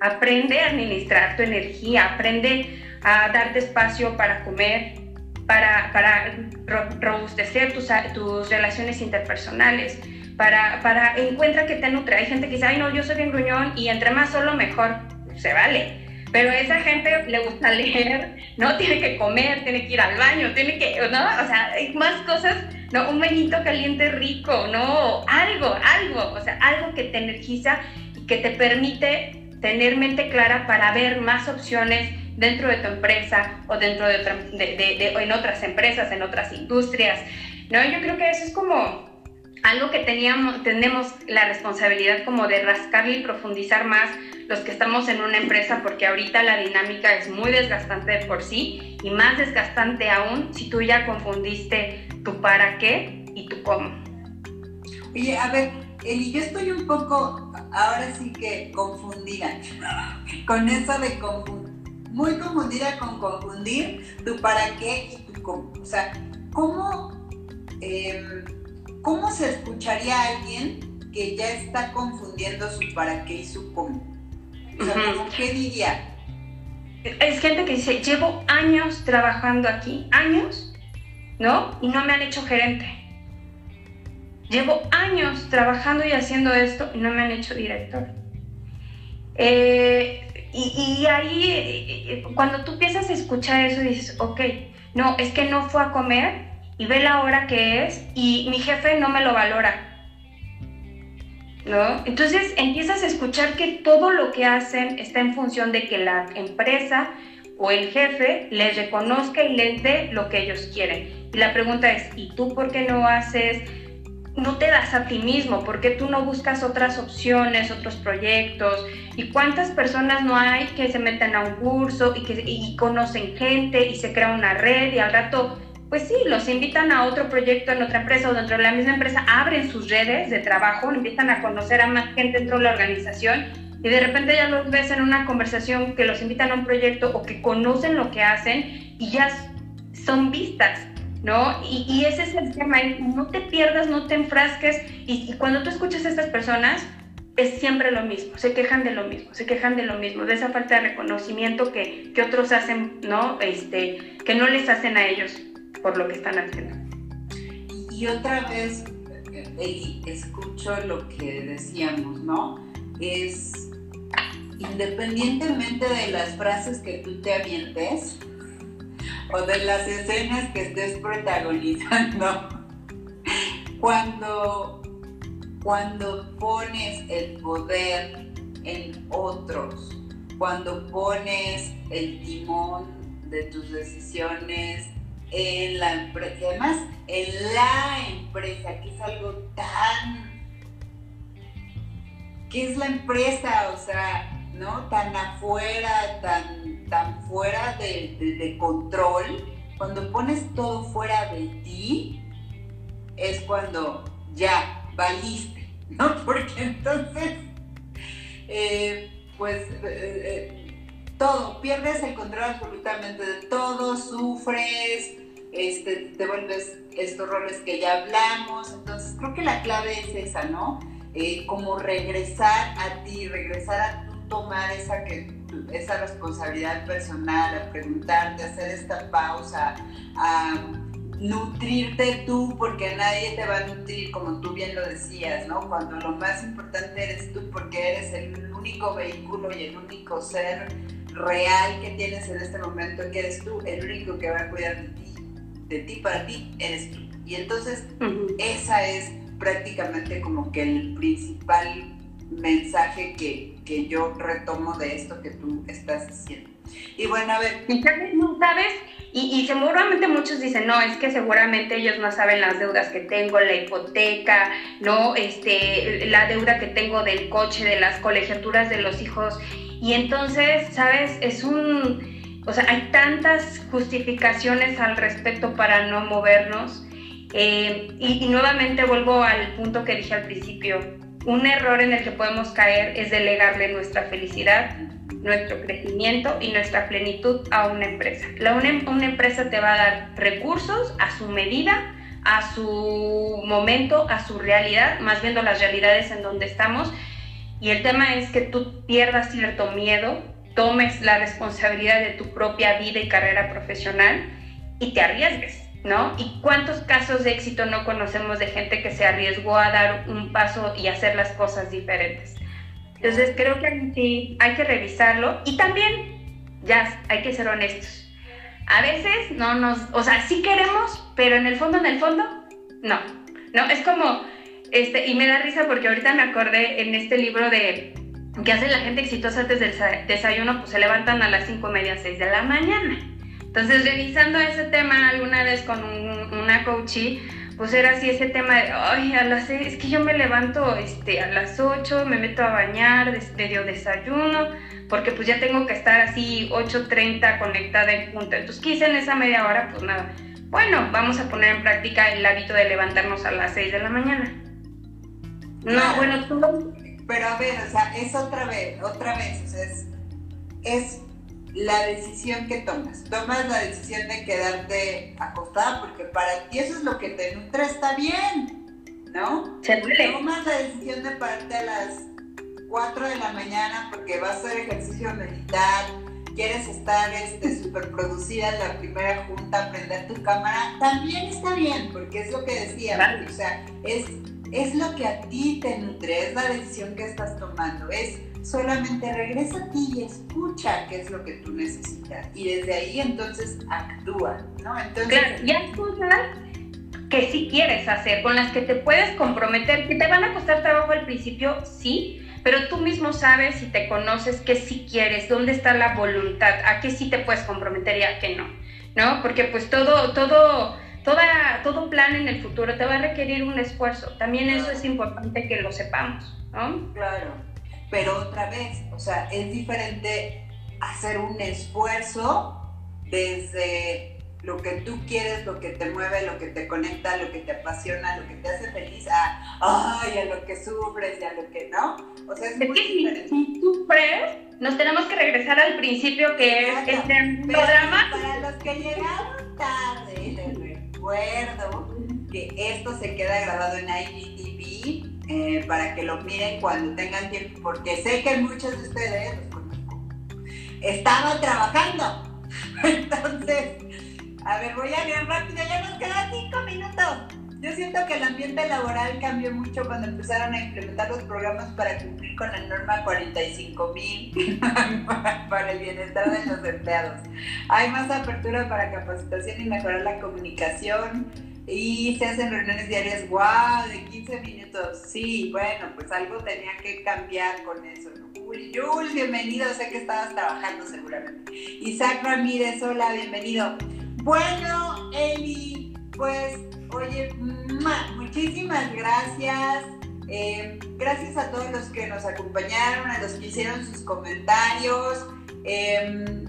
Aprende a administrar tu energía, aprende a darte espacio para comer, para, para robustecer tus, tus relaciones interpersonales, para, para encuentra que te nutre. Hay gente que dice, ay no, yo soy bien gruñón y entre más solo mejor, se vale. Pero a esa gente le gusta leer, ¿no? Tiene que comer, tiene que ir al baño, tiene que, ¿no? O sea, hay más cosas, ¿no? Un benito caliente rico, ¿no? Algo, algo, o sea, algo que te energiza y que te permite tener mente clara para ver más opciones dentro de tu empresa o dentro de, otra, de, en otras empresas, en otras industrias, ¿no? Yo creo que eso es como algo que teníamos, tenemos la responsabilidad como de rascarle y profundizar más los que estamos en una empresa, porque ahorita la dinámica es muy desgastante por sí y más desgastante aún si tú ya confundiste tu para qué y tu cómo. Oye, a ver, Eli, yo estoy un poco, ahora sí que confundida con eso de confundir, muy confundida con confundir tu para qué y tu cómo. O sea, ¿cómo... Em, ¿cómo se escucharía a alguien que ya está confundiendo su para qué y su cómo? O sea, ¿qué diría? Es gente que dice, llevo años trabajando aquí, años, ¿no? Y no me han hecho gerente. Llevo años trabajando y haciendo esto y no me han hecho director. Eh, y, ahí, eh, eh, cuando tú empiezas a escuchar eso, dices, ok, no, es que no fue a comer y ve la hora que es y mi jefe no me lo valora. ¿No? Entonces empiezas a escuchar que todo lo que hacen está en función de que la empresa o el jefe les reconozca y les dé lo que ellos quieren. Y la pregunta es, ¿y tú por qué no haces, no te das a ti mismo? ¿Por qué tú no buscas otras opciones, otros proyectos? ¿Y cuántas personas no hay que se meten a un curso y que y conocen gente y se crea una red y al rato pues sí, los invitan a otro proyecto en otra empresa o dentro de la misma empresa, abren sus redes de trabajo, invitan a conocer a más gente dentro de la organización y de repente ya los ves en una conversación que los invitan a un proyecto o que conocen lo que hacen y ya son vistas, ¿no? Y, ese es el tema, no te pierdas, no te enfrasques y, cuando tú escuchas a estas personas es siempre lo mismo, se quejan de lo mismo, se quejan de lo mismo, de esa falta de reconocimiento que, que otros hacen, ¿no? Este, que no les hacen a ellos por lo que están haciendo. Y otra vez, escucho lo que decíamos, ¿no? Es independientemente de las frases que tú te avientes o de las escenas que estés protagonizando, cuando, cuando pones el poder en otros, cuando pones el timón de tus decisiones en la empresa, además en la empresa, que es algo tan, que es la empresa, o sea, ¿no? Tan afuera, tan, tan fuera de, control, cuando pones todo fuera de ti, es cuando ya valiste, ¿no? Porque entonces, eh, pues, eh, eh, todo, pierdes el control absolutamente de todo, sufres, este, te vuelves estos roles que ya hablamos. Entonces, creo que la clave es esa, ¿no? Como regresar a ti, regresar a tú tomar esa, que, esa responsabilidad personal, a preguntarte, a hacer esta pausa, a nutrirte tú, porque nadie te va a nutrir, como tú bien lo decías, ¿no? Cuando lo más importante eres tú, porque eres el único vehículo y el único ser real que tienes en este momento, que eres tú, el único que va a cuidar de ti de ti para ti eres tú. Y entonces esa es prácticamente como que el principal mensaje que, que, yo retomo de esto que tú estás diciendo. Y bueno, a ver. ¿No sabes? Y, y, seguramente muchos dicen, no, es que seguramente ellos no saben las deudas que tengo, la hipoteca, no, este, la deuda que tengo del coche, de las colegiaturas de los hijos. Y entonces, ¿sabes? Es un, o sea, hay tantas justificaciones al respecto para no movernos. Eh, y, nuevamente vuelvo al punto que dije al principio. Un error en el que podemos caer es delegarle nuestra felicidad nuestro crecimiento y nuestra plenitud a una empresa. La, una, una empresa te va a dar recursos a su medida, a su momento, a su realidad, más viendo las realidades en donde estamos. Y el tema es que tú pierdas cierto miedo, tomes la responsabilidad de tu propia vida y carrera profesional y te arriesgues, ¿no? ¿Y cuántos casos de éxito no conocemos de gente que se arriesgó a dar un paso y hacer las cosas diferentes? Entonces creo que sí hay que revisarlo y también, ya, hay que ser honestos. A veces no nos, o sea, sí queremos, pero en el fondo, en el fondo, no. No, es como, este, y me da risa porque ahorita me acordé en este libro de que hace la gente exitosa antes del desayuno, pues se levantan a las cinco y media, 6 de la mañana. Entonces, revisando ese tema alguna vez con una coachee, pues era así ese tema de, ay, a las seis, es que yo me levanto este, a las 8, me meto a bañar, medio desayuno, porque pues ya tengo que estar así 8.30 conectada en punto. Entonces, ¿qué hice en esa media hora? Pues nada. Bueno, vamos a poner en práctica el hábito de levantarnos a las 6 de la mañana. No, bueno, tú... Pero a ver, o sea, es otra vez, otra vez, o sea, es, es la decisión que tomas. Tomas la decisión de quedarte acostada porque para ti eso es lo que te nutre, está bien, ¿no? Se Tomas la decisión de pararte a las 4 de la mañana porque vas a hacer ejercicio meditar, quieres estar este, súper producida en la primera junta, prender tu cámara, también está bien, porque es lo que decía, o sea, es, es lo que a ti te nutre, es la decisión que estás tomando, es solamente regresa a ti y escucha qué es lo que tú necesitas. Y desde ahí entonces actúa, ¿no? Entonces, claro, y hay cosas que sí quieres hacer, con las que te puedes comprometer, que te van a costar trabajo al principio, sí, pero tú mismo sabes y te conoces qué sí quieres, dónde está la voluntad, a qué sí te puedes comprometer y a qué no, ¿no? Porque pues todo, todo, toda, todo plan en el futuro te va a requerir un esfuerzo. También eso es importante que lo sepamos, ¿no? Claro pero otra vez, o sea, es diferente hacer un esfuerzo desde lo que tú quieres, lo que te mueve, lo que te conecta, lo que te apasiona, lo que te hace feliz, a, ay, a lo que sufres y a lo que no. O sea, es, muy diferente. Si sufres, nos tenemos que regresar al principio que es este programa. Para los que llegaron tarde, les recuerdo que esto se queda grabado en IGTV eh, para que lo miren cuando tengan tiempo, porque sé que muchos de ustedes estaban trabajando. Entonces, a ver, voy a ver rápido, ya nos quedan cinco minutos. Yo siento que el ambiente laboral cambió mucho cuando empezaron a implementar los programas para cumplir con la norma 45.000 para el bienestar de los empleados. Hay más apertura para capacitación y mejorar la comunicación y se hacen reuniones diarias, wow, de 15 minutos. Sí, bueno, pues algo tenía que cambiar con eso. ¿no? Jules, bienvenido, sé que estabas trabajando seguramente. Isaac Ramírez, hola, bienvenido. Bueno, Eli, pues, oye, muchísimas gracias. Eh, gracias a todos los que nos acompañaron, a los que hicieron sus comentarios. Em,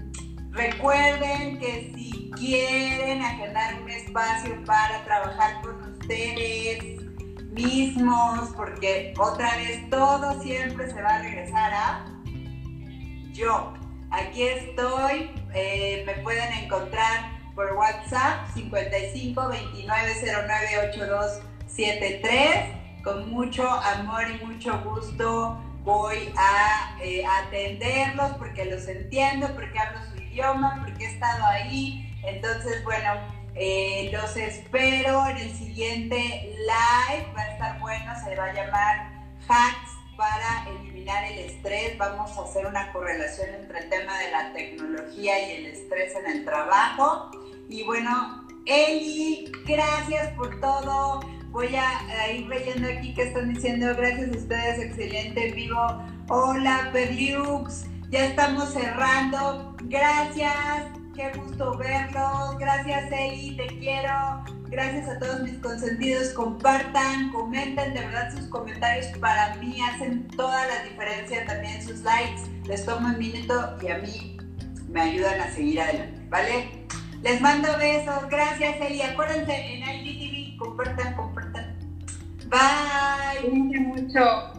recuerden que si quieren agendar un espacio para trabajar con ustedes mismos, porque otra vez todo siempre se va a regresar a yo. Aquí estoy, eh, me pueden encontrar por WhatsApp 55 29 09 8273. Con mucho amor y mucho gusto voy a eh, atenderlos porque los entiendo, porque hablo su idioma, porque he estado ahí, entonces, bueno, eh, los espero en el siguiente live. Va a estar bueno, se va a llamar Hacks para eliminar el estrés. Vamos a hacer una correlación entre el tema de la tecnología y el estrés en el trabajo. Y bueno, Eli, gracias por todo. Voy a, ir leyendo aquí que están diciendo. Gracias a ustedes, excelente vivo. Hola, Pedriux. Ya estamos cerrando. Gracias. Qué gusto verlos. Gracias, Eli, te quiero. Gracias a todos mis consentidos. Compartan, comenten. De verdad, sus comentarios para mí hacen toda la diferencia. También sus likes. Les tomo un minuto y a mí me ayudan a seguir adelante, ¿vale? Les mando besos. Gracias, Eli. Acuérdense en IGTV. Compartan, compartan. Bye. mucho.